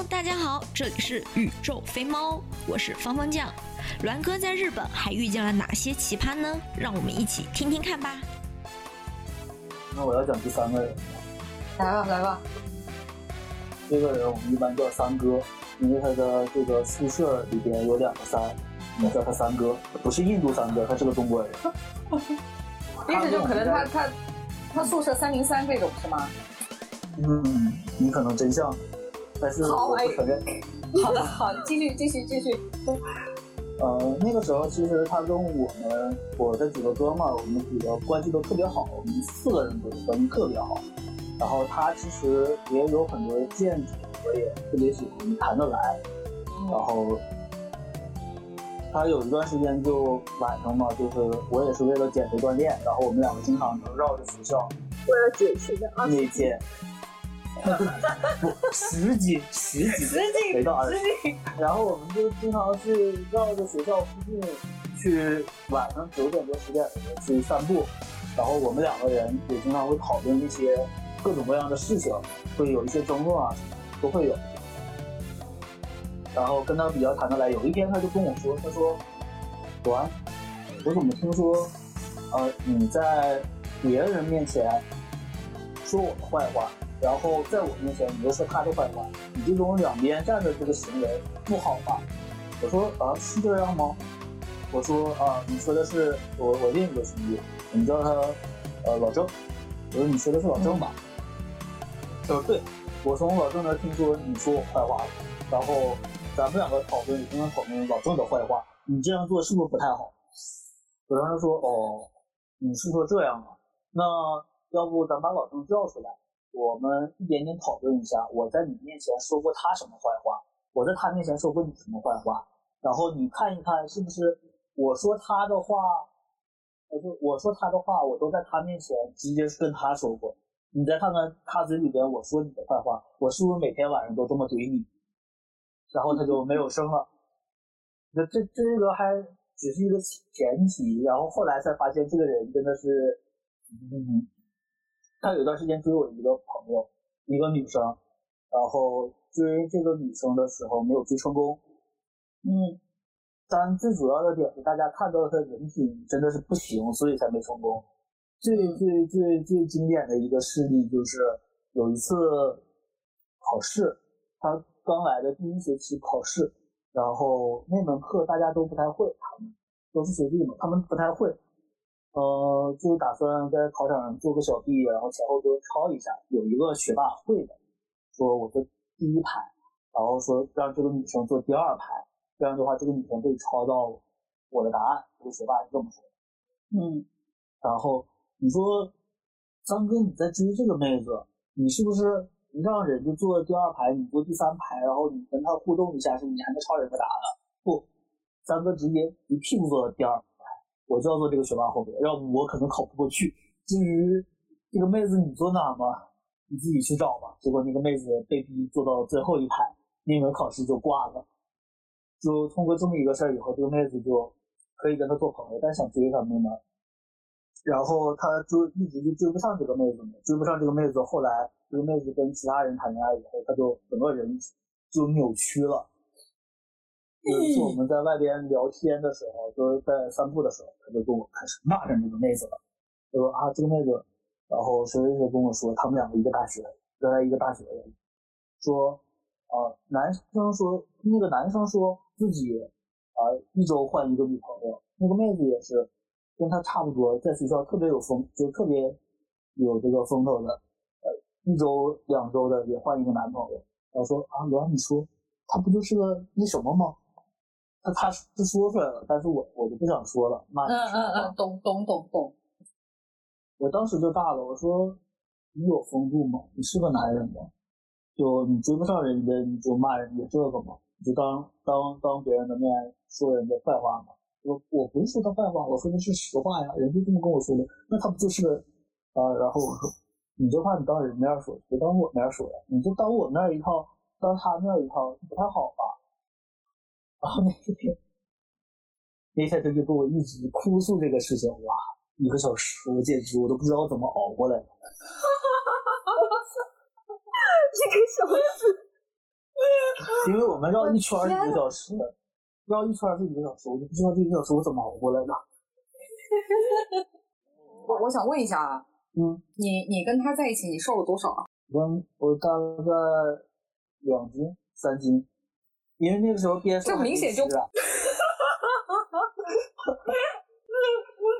Hello，大家好，这里是宇宙飞猫，我是芳芳酱。栾哥在日本还遇见了哪些奇葩呢？让我们一起听听看吧。那我要讲第三个人，来吧来吧。这个人我们一般叫三哥，因为他的这个宿舍里边有两个三，我们叫他三哥，不是印度三哥，他是个中国人。意思就可能他他他宿舍三零三这种是吗？嗯，你可能真像，但是我不承认。好的好，继续继续继续。呃，那个时候其实他跟我们我的几个哥们儿，我们几个关系都特别好，我们四个人都关系特别好。然后他其实也有很多见解，我也特别喜欢谈得来。然后他有一段时间就晚上嘛，就是我也是为了减肥锻炼，然后我们两个经常能绕着学校，为了减肥的啊，那天。不，十几，十几，没到二十斤。然后我们就经常去绕着学校附近去，晚上九点多十点的时候去散步。然后我们两个人也经常会讨论一些各种各样的事情，会有一些争论啊，都会有。然后跟他比较谈得来。有一天他就跟我说：“他说，安，我怎么听说，呃，你在别人面前说我的坏话？”然后在我面前，你又说他的坏话，你这种两边站的这个行为不好吧？我说啊，是这样吗？我说啊，你说的是我我另一个兄弟，你叫他呃老郑。我说你说的是老郑吧？他说对，我从老郑那听说你说我坏话了，然后咱们两个讨论，经常讨论老郑的坏话，你这样做是不是不太好？我当时说哦，你是说这样啊？那要不咱把老郑叫出来？我们一点点讨论一下，我在你面前说过他什么坏话，我在他面前说过你什么坏话，然后你看一看是不是我说他的话，我就我说他的话，我都在他面前直接跟他说过，你再看看他嘴里边我说你的坏话，我是不是每天晚上都这么怼你？然后他就没有声了。那这这个还只是一个前提，然后后来才发现这个人真的是，嗯。他有一段时间追我一个朋友，一个女生，然后追这个女生的时候没有追成功。嗯，但最主要的点是大家看到他人品真的是不行，所以才没成功。最最最最经典的一个事例就是有一次考试，他刚来的第一学期考试，然后那门课大家都不太会，他们都是学弟嘛，他们不太会。呃，就打算在考场上做个小弟，然后前后都抄一下。有一个学霸会的，说我坐第一排，然后说让这个女生坐第二排，这样的话这个女生可以抄到我的答案。这个学霸是这么说的。嗯，然后你说张哥你在追这个妹子，你是不是让人家坐第二排，你坐第三排，然后你跟她互动一下，是你还能抄人家答案？不，张哥直接一屁股坐到第二。我就要做这个学霸后边，要不我可能考不过去。至于这个妹子你坐哪嘛？你自己去找吧。结果那个妹子被逼坐到最后一排，那门考试就挂了。就通过这么一个事儿以后，这个妹子就可以跟他做朋友，但想追他没门。然后他就一直就追不上这个妹子，追不上这个妹子。后来这个妹子跟其他人谈恋爱以后，他就整个人就扭曲了。有一次我们在外边聊天的时候，就是在散步的时候，他就跟我开始骂着那个妹子了。他说啊，这个妹子，然后谁谁谁跟我说，他们两个一个大学，原来一个大学的。说啊，男生说那个男生说自己啊一周换一个女朋友，那个妹子也是跟他差不多，在学校特别有风，就特别有这个风头的。呃，一周两周的也换一个男朋友。然后说啊，原你说他不就是个那什么吗？他他是说出来了，但是我我就不想说了。骂嗯嗯嗯，懂懂懂懂。我当时就大了，我说你有风度吗？你是个男人吗？就你追不上人家，你就骂人家这个吗？你就当当当别人的面说人家坏话吗？我我不是说他坏话，我说的是实话呀。人家这么跟我说的，那他不就是啊？然后我说你这话你当人面说，别当我面说呀。你就当我面一套，当他面一套，不太好吧？然后那天，那天他就跟我一直哭诉这个事情，哇，一个小时，我简直我都不知道怎么熬过来的。一个小时，因为我们绕一圈是一个小时，绕一圈是一个小时，我就不知道这一个小时我怎么熬过来的。我我想问一下啊，嗯，你你跟他在一起，你瘦了多少啊？我我大概两斤三斤，因为那个时候边这 明显就啊，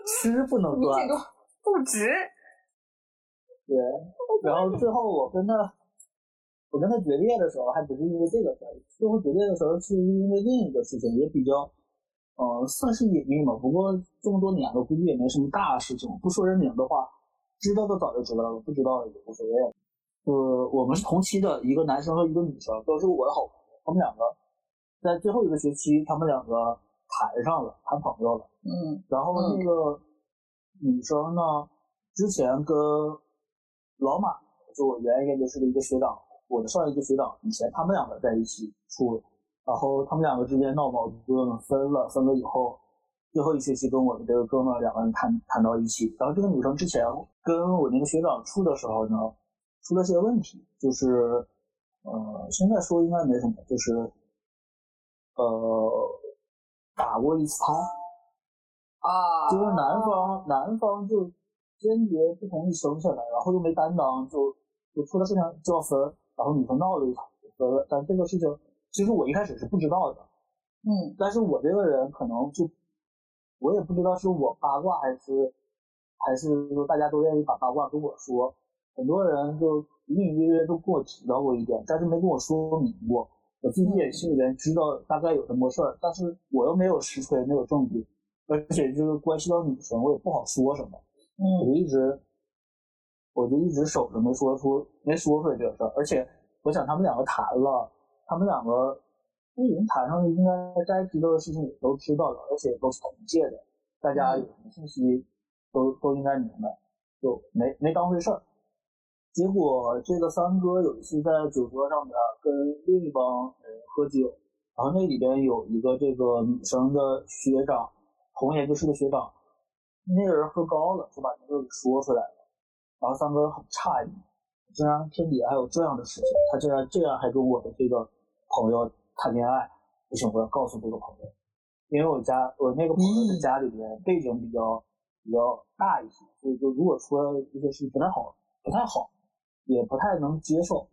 吃不能断明显，就不值。对，然后最后我跟他，我跟他决裂的时候，还不是因为这个事儿，最后决裂的时候是因为另一个事情，也比较，呃，算是隐秘嘛。不过这么多年了，估计也没什么大事情。不说人名的话，知道的早就知道了，不知道也无所谓。呃，我们是同期的，一个男生和一个女生，都是我的好朋友。他们两个在最后一个学期，他们两个谈上了，谈朋友了。嗯。然后那个女生呢，之前跟老马，就我原研究室的一个学长，我的上一个学长，以前他们两个在一起处，然后他们两个之间闹矛盾，分了，分了以后，最后一学期跟我的这个哥们儿两个人谈谈到一起，然后这个女生之前跟我那个学长处的时候呢，出了些问题，就是，呃，现在说应该没什么，就是，呃，打过一次胎。啊，就是男方男方就坚决不同意生下来，然后又没担当，就就出了事情就要分，然后女生闹了一场就分了。但这个事情其实我一开始是不知道的，嗯但是我这个人可能就我也不知道是我八卦还是还是说大家都愿意把八卦跟我说，很多人就隐隐约约都跟我提到过一点，但是没跟我说明过。我自己也心里边知道大概有这么事儿，但是我又没有实锤，没有证据，而且就是关系到女生，我也不好说什么。我嗯就一直，我就一直守着没说出，没说出来这个事儿。而且我想他们两个谈了，他们两个都已经谈上了，应该该知道的事情也都知道了，而且都是同届的，大家有什么信息都都应该明白，就没没当回事儿。结果这个三哥有一次在酒桌上面跟另一帮人喝酒，然后那里边有一个这个女生的学长，同研究室的学长，那个人喝高了，就把这个给说出来了。然后三哥很诧异，竟然天底下还有这样的事情，他竟然这样还跟我的这个朋友谈恋爱，不行，我要告诉这个朋友，因为我家我那个朋友的家里边背景比较比较大一些，所以就如果说一些事情不太好，不太好，也不太能接受，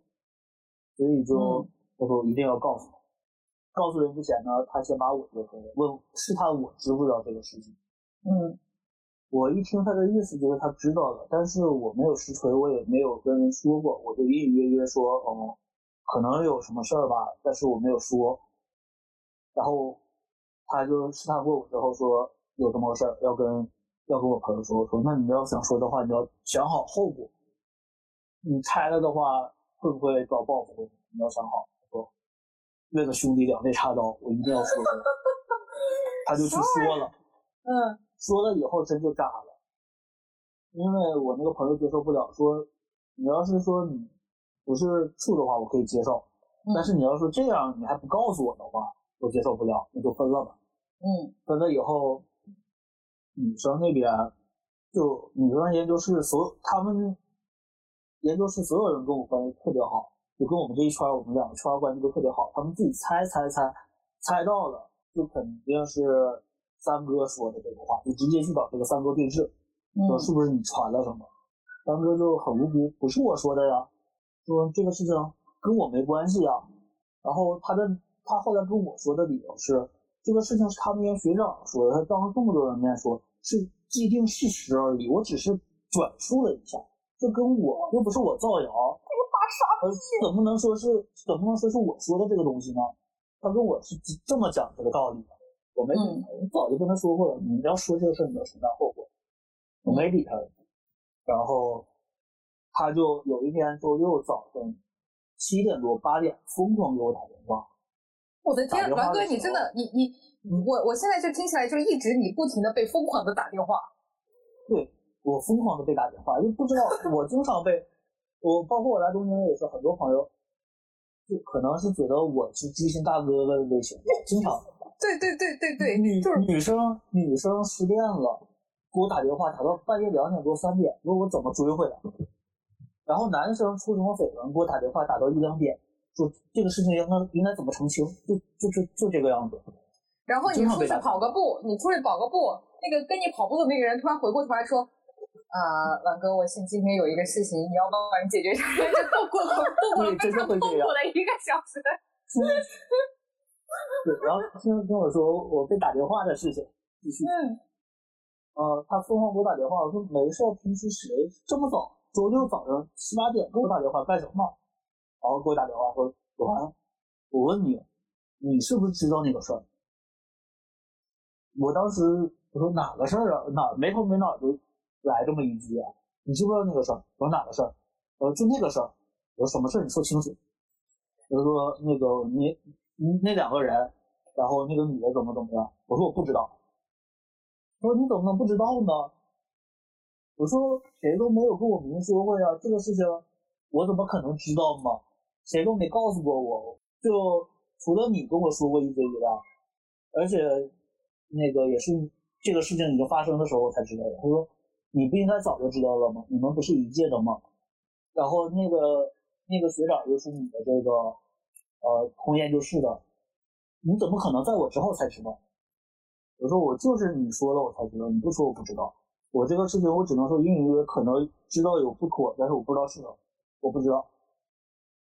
所以就嗯我说一定要告诉他。告诉人之前呢，他先把我这个问试探我知不知道这个事情。嗯我一听他的意思，就是他知道了，但是我没有实锤，我也没有跟人说过，我就隐隐约约说，哦，可能有什么事儿吧，但是我没有说。然后他就试探过我之后说有这么个事儿，要跟要跟我朋友说，我说那你要想说的话，你要想好后果，你拆了的话会不会遭报复？你要想好。为了兄弟两肋插刀，我一定要说出来。他就去说了。嗯说了以后真就炸了，因为我那个朋友接受不了，说你要是说你不是处的话，我可以接受，嗯但是你要说这样你还不告诉我的话，我接受不了，那就分了吧。嗯分了以后，女生那边就女生研究室所有他们研究室所有人跟我关系特别好，就跟我们这一圈儿我们两个圈儿关系都特别好，他们自己猜猜猜猜到了，就肯定是三哥说的这个话，就直接去找这个三哥对峙，说嗯是不是你传了什么？三哥就很无辜，不是我说的呀，说这个事情跟我没关系呀。然后他的他后来跟我说的理由是，这个事情是他们院学长说的，他当着这么多人面说，是既定事实而已，我只是转述了一下，这跟我又不是我造谣，这个大傻逼，怎么能说是怎么能说是我说的这个东西呢？他跟我是这么讲这个道理的，我没理嗯他，我早就跟他说过了，你要说这个事儿，你要承担后果，我没理他。然后他就有一天周六早上七点多八点疯狂给我打电话，我的天，打电话栾哥，你真的，你你我我现在就听起来就一直你不停的被疯狂的打电话。对我疯狂的被打电话，就不知道我经常被我包括我来东京也是很多朋友，就可能是觉得我是知心大哥哥的类型，经常 对对对对对，女就是女生女生失恋了，给我打电话打到半夜两点多三点，问我怎么追回来。然后男生出什么绯闻，给我打电话打到一两点，说这个事情应该应该怎么澄清，就就就就这个样子。然后你出去跑个步，你出去跑个步，那个跟你跑步的那个人突然回过头来说：“啊，婉哥，我今今天有一个事情，你要帮忙解决一下。”就度过了度过了非常痛苦的一个小时。对，然后听跟我说我被打电话的事情，继续。嗯。呃，他疯狂给我打电话，我说没事，平时谁这么早，周六早上七八点给我打电话干什么？然后给我打电话说：“子涵，我问你，你是不是知道那个事儿？”我当时我说哪个事儿啊？哪没头没脑就来这么一句啊？你知不知道那个事儿？我说哪个事儿？我说就那个事儿。我说什么事儿？你说清楚。他说那个你你那两个人，然后那个女的怎么怎么样？我说我不知道。他说你怎么能不知道呢？我说谁都没有跟我明说过呀，这个事情我怎么可能知道嘛？谁都没告诉过我，就除了你跟我说过一嘴以外，而且。那个也是这个事情已经发生的时候我才知道的。他说：“你不应该早就知道了吗？你们不是一届的吗？”然后那个那个学长就是你的这个呃同研究室的，你怎么可能在我之后才知道？我说我就是你说了我才知道，你不说我不知道。我这个事情我只能说隐隐约约可能知道有不妥，但是我不知道是什么，我不知道。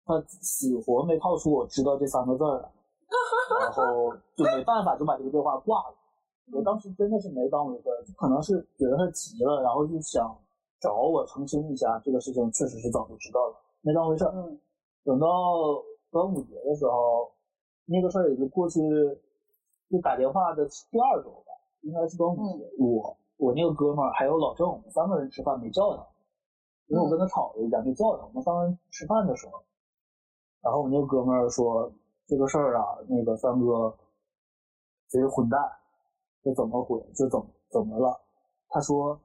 他死活没套出我知道这三个字来，然后就没办法就把这个电话挂了。我当时真的是没当回事儿，可能是觉得他急了，然后就想找我澄清一下这个事情，确实是早就知道了，没当回事儿。等到端午节的时候，那个事儿也就过去，就打电话的第二周吧，应该是端午节。我我那个哥们儿还有老郑，我们三个人吃饭没叫他，因为我跟他吵了一架，没叫他。我们三个人吃饭的时候，然后我那个哥们儿说这个事儿啊，那个三哥贼混蛋。这怎么回？这怎么怎么了？他说，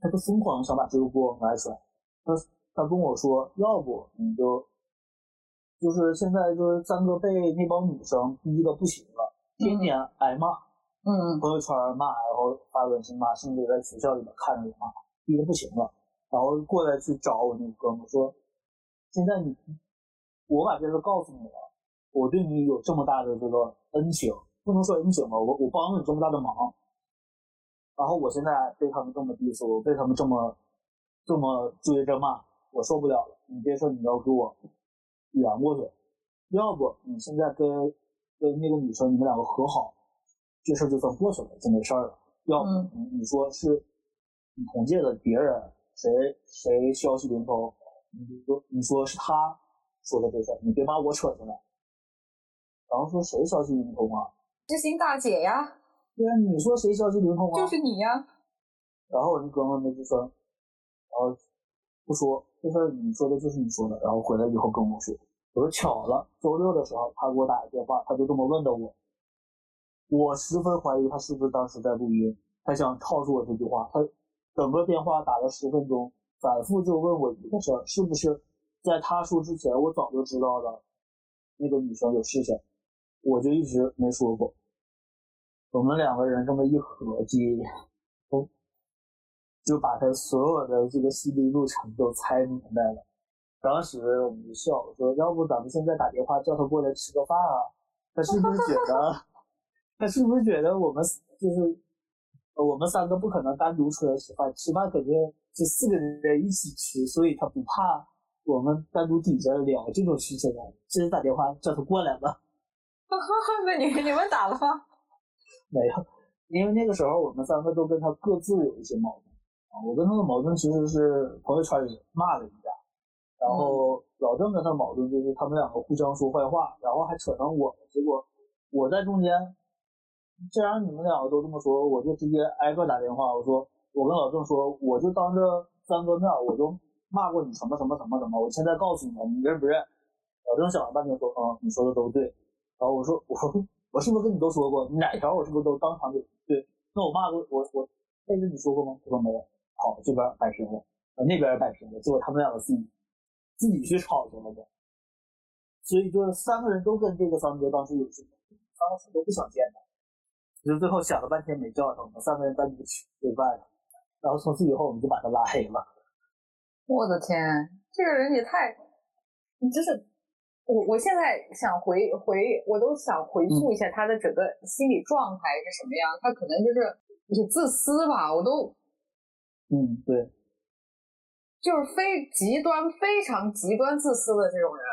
他就疯狂想把这个锅往外甩。他他跟我说，要不你就，就是现在就是三哥被那帮女生逼的不行了，天天挨骂，嗯，朋友圈骂，然后发短信骂，甚至在学校里面看着也骂，逼的不行了，然后过来去找我那个哥们说，现在你，我把这事告诉你了，我对你有这么大的这个恩情。不能说恩情吧，我我帮了你这么大的忙，然后我现在被他们这么 diss，我被他们这么这么追着骂，我受不了了。你别说你要给我圆过去，要不你现在跟跟那个女生你们两个和好，这事就算过去了，就没事了。要不你你说是你同届的别人谁谁消息灵通，你说你说是他说的这事，你别把我扯进来。然后说谁消息灵通啊？知心大姐呀，对啊，你说谁消息灵通啊？就是你呀。然后我那哥们儿就说，然后不说这事儿，你说的就是你说的。然后回来以后跟我说，我说巧了，周六的时候他给我打个电话，他就这么问的我。我十分怀疑他是不是当时在录音，他想套出我这句话。他整个电话打了十分钟，反复就问我一个事儿，是不是在他说之前我早就知道了那个女生有事情。我就一直没说过，我们两个人这么一合计，我就把他所有的这个心理路程都猜明白了。当时我们就笑，说：“要不咱们现在打电话叫他过来吃个饭啊？他是不是觉得，他是不是觉得我们就是我们三个不可能单独出来吃饭，吃饭肯定是四个人在一起吃，所以他不怕我们单独底下聊这种事情啊？直接打电话叫他过来吧。”那你你们打了吗？没有，因为那个时候我们三个都跟他各自有一些矛盾啊。我跟他的矛盾其实是朋友圈里骂了一架，然后老郑跟他矛盾就是他们两个互相说坏话，然后还扯上我，结果我在中间。既然你们两个都这么说，我就直接挨个打电话。我说，我跟老郑说，我就当着三哥面，我就骂过你什么什么什么什么。我现在告诉你，你认不认？老郑想了半天说，嗯，你说的都对。然后我说，我我是不是跟你都说过？哪条我是不是都当场给对？那我骂过我我被跟你说过吗？他说没有。好，这边摆平了，那边也摆平了。结果他们两个自己自己去吵去了的。所以就是三个人都跟这个三哥当时有事，三个都不想见他。就最后想了半天没叫他，三个人单独去对拜了。然后从此以后我们就把他拉黑了。我的天，这个人也太，你真是。我我现在想回回，我都想回溯一下他的整个心理状态是什么样。他可能就是也自私吧，我都，嗯，对，就是非极端、非常极端自私的这种人。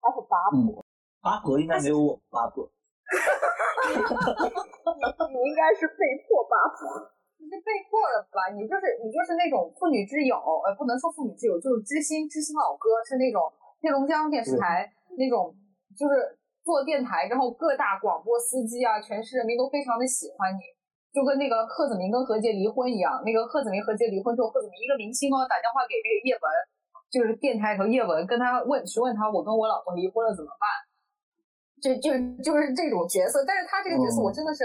他是八婆，八婆应该没有我八婆。你应该是被迫八婆。你是被迫的吧？你就是你就是那种妇女之友，呃，不能说妇女之友，就是知心知心老哥，是那种黑龙江电视台那种，就是做电台，然后各大广播司机啊，全市人民都非常的喜欢你，就跟那个贺子明跟何洁离婚一样。那个贺子明何洁离婚之后，贺子明一个明星哦，打电话给那个叶文，就是电台头叶文，跟他问询问他，我跟我老婆离婚了怎么办？就就就是这种角色，但是他这个角色我真的是。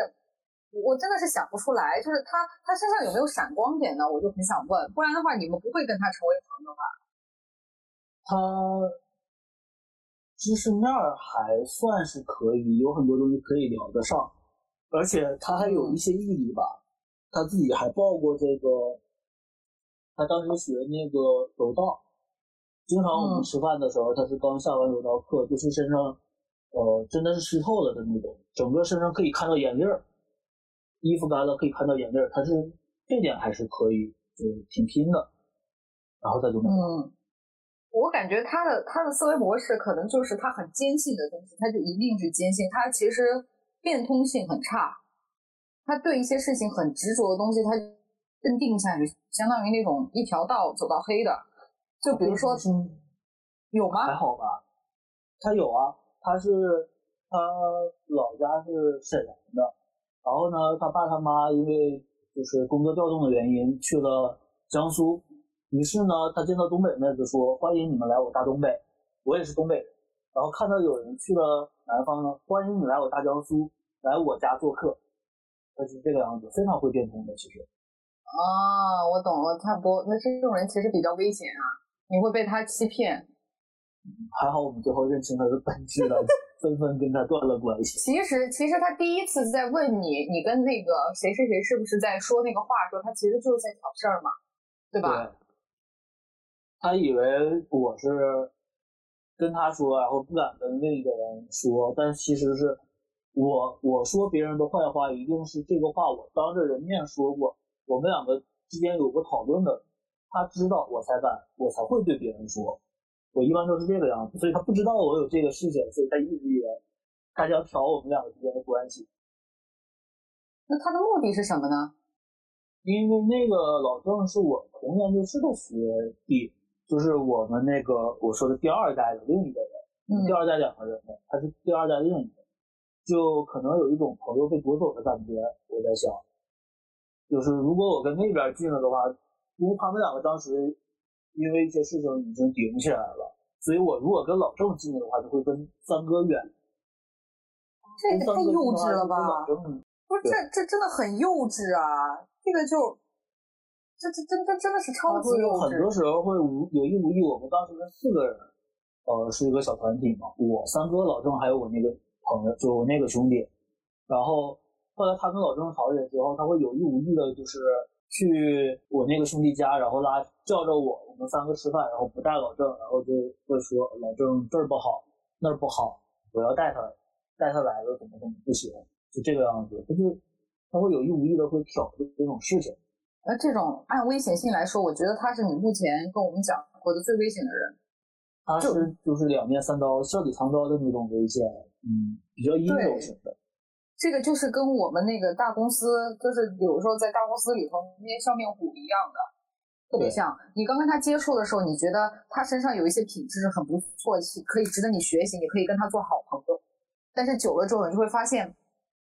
我真的是想不出来，就是他他身上有没有闪光点呢？我就很想问，不然的话你们不会跟他成为朋友吧？他知识面还算是可以，有很多东西可以聊得上，而且他还有一些毅力吧。他自己还报过这个，他当时学那个柔道，经常我们吃饭的时候，他是刚下完柔道课，就是身上呃真的是湿透了的那种，整个身上可以看到眼粒儿。衣服干了可以看到眼泪，他是这点还是可以，就挺拼的。然后他就嗯，我感觉他的他的思维模式可能就是他很坚信的东西，他就一定是坚信。他其实变通性很差，他对一些事情很执着的东西，他认定下去，相当于那种一条道走到黑的。就比如说，有吗？还好吧，他有啊，他是他老家是沈阳的。然后呢，他爸他妈因为就是工作调动的原因去了江苏，于是呢，他见到东北妹子说：“欢迎你们来我大东北，我也是东北人。”然后看到有人去了南方呢，欢迎你来我大江苏，来我家做客。他是这个样子，非常会变通的，其实。啊，我懂了，差不多。那这种人其实比较危险啊，你会被他欺骗。还好我们最后认清他的本质了。纷纷跟他断了关系。其实，其实他第一次在问你，你跟那个谁谁谁是不是在说那个话，时候，他其实就是在挑事儿嘛，对吧？对。他以为我是跟他说，然后不敢跟另一个人说，但其实是我我说别人的坏话，一定是这个话我当着人面说过，我们两个之间有过讨论的，他知道我才敢，我才会对别人说。我一般都是这个样子，所以他不知道我有这个事情，所以他一直以为他想挑我们两个之间的关系。那他的目的是什么呢？因为那个老郑是我同研究室的学弟，就是我们那个我说的第二代的另一个人，第二代两个人呢，他是第二代另一个，就可能有一种朋友被夺走的感觉。我在想，就是如果我跟那边进了的话，因为他们两个当时。因为一些事情已经顶起来了，所以我如果跟老郑近的话，就会跟三哥远。这也太幼稚了吧！不是，这这真的很幼稚啊！这个就，这这真真真的是超级幼稚。很多时候会无有意无意，我们当时是四个人，呃，是一个小团体嘛，我三哥、老郑还有我那个朋友，就我那个兄弟。然后后来他跟老郑吵起来之后，他会有意无意的，就是。去我那个兄弟家，然后拉叫着我，我们三个吃饭，然后不带老郑，然后就会说老郑这儿不好，那儿不好，我要带他，带他来了怎么怎么不行，就这个样子，他就他会有意无意的会挑这这种事情。那这种按危险性来说，我觉得他是你目前跟我们讲过的最危险的人。他是就是两面三刀、笑里藏刀的那种危险，嗯，比较阴柔型的。这个就是跟我们那个大公司，就是有时候在大公司里头那些笑面虎一样的，特别像。你刚跟他接触的时候，你觉得他身上有一些品质很不错，可以值得你学习，你可以跟他做好朋友。但是久了之后，你就会发现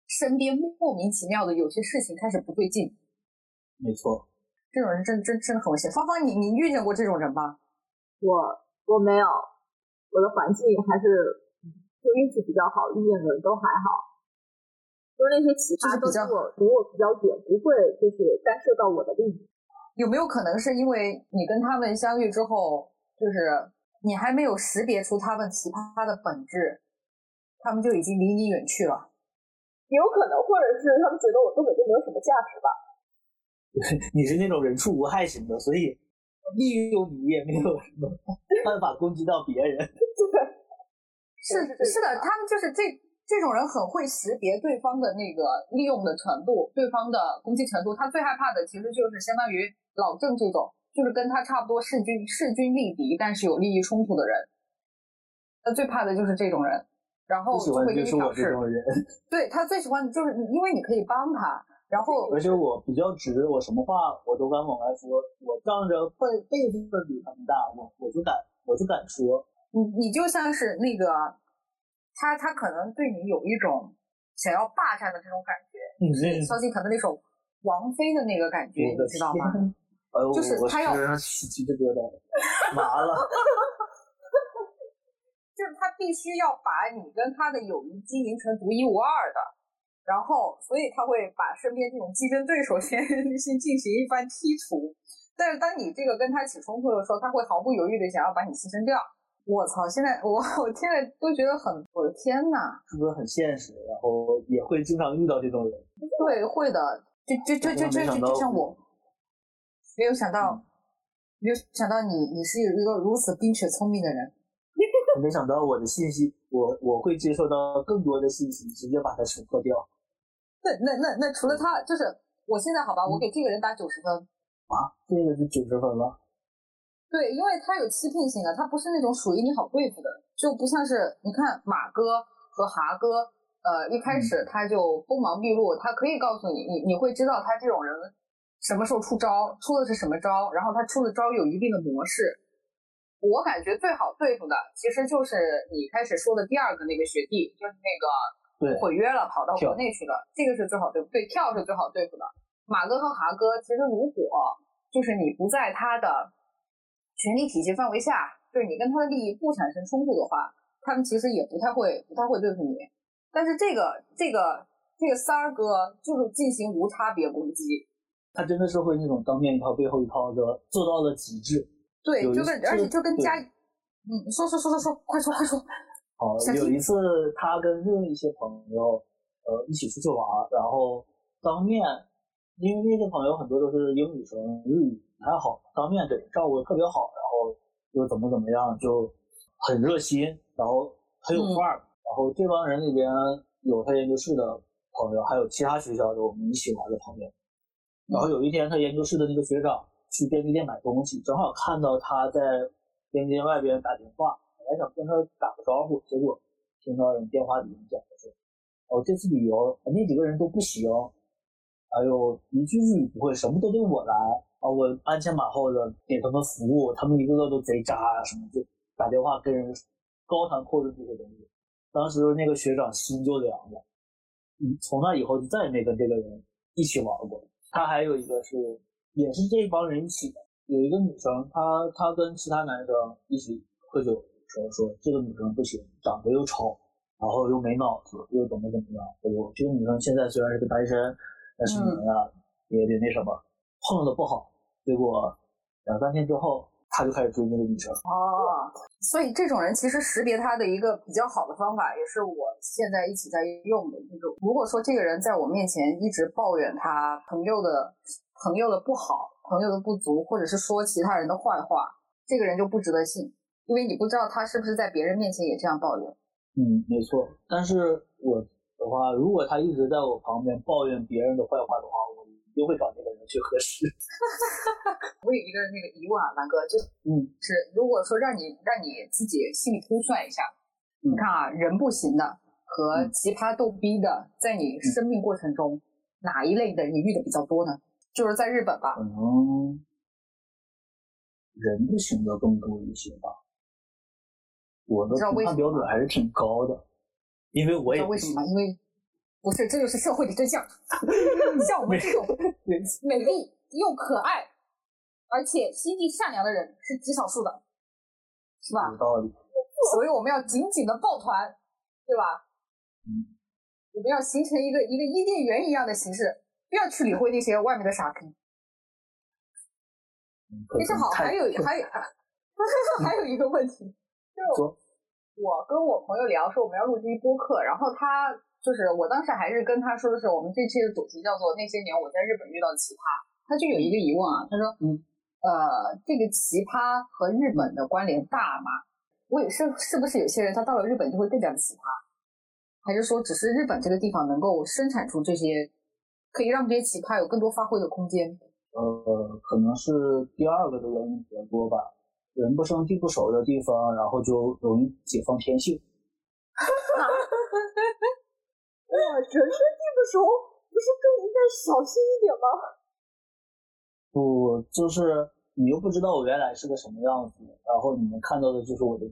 身边莫名其妙的有些事情开始不对劲。没错，这种人真真真的很危险。芳芳，你你遇见过这种人吗？我我没有，我的环境还是就运气比较好，遇见的人都还好。就是那些奇葩都离我离我比较远，不会就是干涉到我的利益。有没有可能是因为你跟他们相遇之后，就是你还没有识别出他们奇葩的本质，他们就已经离你远去了？有可能，或者是他们觉得我根本就没有什么价值吧？你是那种人畜无害型的，所以利用你也没有什么办法攻击到别人。对。是是的，他们就是这这种人很会识别对方的那个利用的程度，对方的攻击程度。他最害怕的其实就是相当于老郑这种，就是跟他差不多势均势均力敌，但是有利益冲突的人。他最怕的就是这种人，然后就会跟你表示，对他最喜欢就是因为你可以帮他，然后而且我比较直，我什么话我都敢往外说，我仗着辈辈分比他们大，我我就敢我就敢说。你你就像是那个，他他可能对你有一种想要霸占的这种感觉，嗯萧敬腾的那首《王菲》的那个感觉，你知道吗？就是他要起鸡皮疙瘩，麻了。就是他必须要把你跟他的友谊经营成独一无二的，然后所以他会把身边这种竞争对手 先先进行一番剔除。但是当你这个跟他起冲突的时候，他会毫不犹豫的想要把你牺牲掉。我操！现在我我现在都觉得很，我的天呐，是不是很现实？然后也会经常遇到这种人。对，会的。就就就就就就像我，没有想到，没有想到你你是一个如此冰雪聪明的人。没想到我的信息，我我会接受到更多的信息，直接把它识破掉。那那那那除了他，就是我现在好吧，我给这个人打九十分。啊，这个是九十分了。对，因为他有欺骗性啊，他不是那种属于你好对付的，就不像是你看马哥和哈哥，呃，一开始他就锋芒毕露，他可以告诉你，你你会知道他这种人什么时候出招，出的是什么招，然后他出的招有一定的模式。我感觉最好对付的其实就是你开始说的第二个那个学弟，就是那个毁约了跑到国内去了，这个是最好对付，对跳是最好对付的。马哥和哈哥其实如果就是你不在他的。权力体系范围下，就是你跟他的利益不产生冲突的话，他们其实也不太会不太会对付你。但是这个这个这个三儿哥就是进行无差别攻击，他真的是会那种当面一套背后一套的做到了极致。对，就跟而且就跟家，嗯，说说说说说，快说快说。好，有一次他跟另一些朋友呃一起出去玩，然后当面，因为那些朋友很多都是英语生，日语。不太好，当面对照顾的特别好，然后又怎么怎么样，就很热心，然后很有范儿。然后这帮人里边有他研究室的朋友，还有其他学校的我们一起玩的朋友。然后有一天，他研究室的那个学长去便利店买东西，正好看到他在便利店外边打电话，本来想跟他打个招呼，结果听到人电话里面讲的是：“哦，这次旅游那几个人都不行，还有一句日语不会，什么都得我来。”啊，我鞍前马后的给他们服务，他们一个个都贼渣啊，什么就打电话跟人高谈阔论这些东西。当时那个学长心就凉了，嗯，从那以后就再也没跟这个人一起玩过。他还有一个是，也是这帮人一起的，有一个女生，她她跟其他男生一起喝酒说，这个女生不行，长得又丑，然后又没脑子，又怎么怎么样。我，这个女生现在虽然是个单身，但是你呀也得那什么。碰的不好，结果两三天之后，他就开始追那个女生。哦，所以这种人其实识别他的一个比较好的方法，也是我现在一起在用的一种。如果说这个人在我面前一直抱怨他朋友的朋友的不好、朋友的不足，或者是说其他人的坏话，这个人就不值得信，因为你不知道他是不是在别人面前也这样抱怨。嗯，没错。但是我的话，如果他一直在我旁边抱怨别人的坏话的话，我一定会找那个人。去核实。我有一个那个疑问啊，南哥，就嗯，是如果说让你让你自己心里估算一下，你看啊，人不行的和奇葩逗逼的，在你生命过程中哪一类的你遇的比较多呢？就是在日本吧。可能人不行的更多一些吧。我的评判标准还是挺高的，因为我也为什么？因为。不是，这就是社会的真相。像我们这种美丽又可爱，而且心地善良的人是极少数的，是吧？有道理。所以我们要紧紧的抱团，对吧？嗯。我们要形成一个一个伊甸园一样的形式，不要去理会那些外面的傻逼。其实好，还有 还有 还有一个问题，就我跟我朋友聊说我们要录这一播客，然后他。就是我当时还是跟他说的是，我们这期的主题叫做那些年我在日本遇到奇葩。他就有一个疑问啊，他说，嗯，呃，这个奇葩和日本的关联大吗？我也是，是不是有些人他到了日本就会更加的奇葩？还是说只是日本这个地方能够生产出这些，可以让这些奇葩有更多发挥的空间？呃，可能是第二个的原因比较多吧。人不生地不熟的地方，然后就容易解放天性。哇，人生地不熟，不是更应该小心一点吗？不，就是你又不知道我原来是个什么样子，然后你们看到的就是我的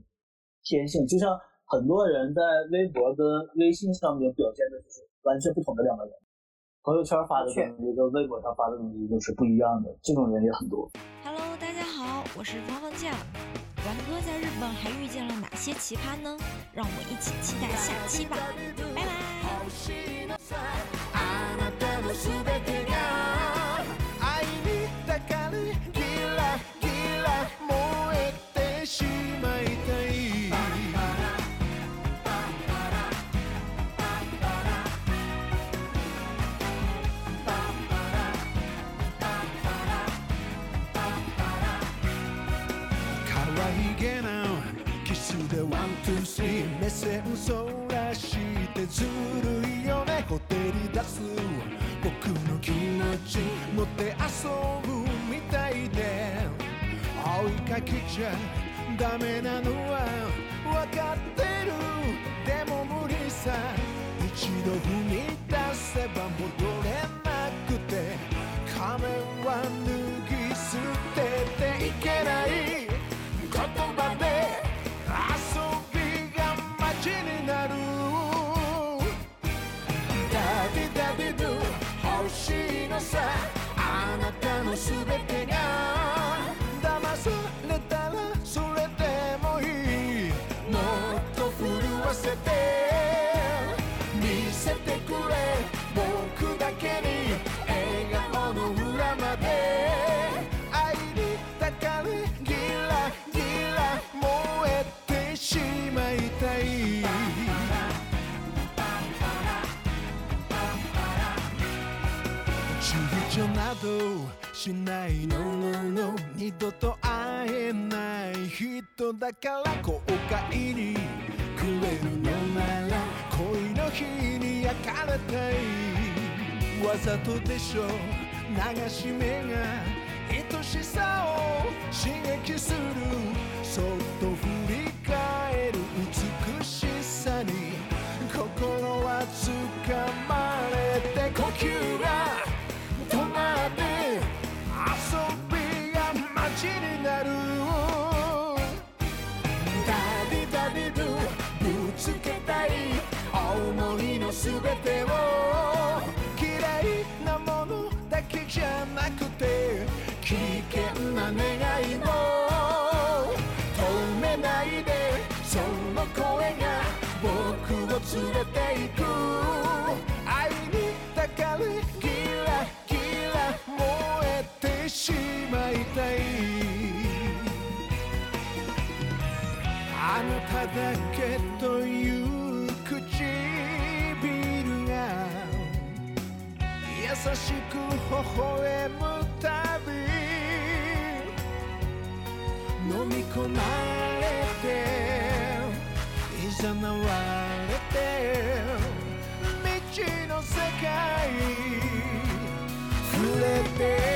天性。就像很多人在微博跟微信上面表现的就是完全不同的两个人。朋友圈发的东西跟微博上发的东西就是不一样的，这种人也很多。我是芳芳酱。王哥在日本还遇见了哪些奇葩呢？让我们一起期待下期吧，拜拜。目線そらしてずるいよね。ほてり出す僕の気持ち持って遊ぶみたいで。追いかけちゃダメなのは分かってる。でも無理さ。一度踏み出せば戻れなくて。仮面は脱のさあなたのすべてしないののの二度と会えない人だから後悔にくれるのなら恋の日に焼かれたい。わざとでしょ。流し目が愛しさを刺激する。そっと振り返る美しさに心はつかまれて呼吸が。思いの全てを嫌いなものだけじゃなくて危険な願いも止めないでその声が僕を連れて行く愛に抱かれしまいたいあなただけとしく微笑むたび飲み込まれていざなわれて未知の世界触れて。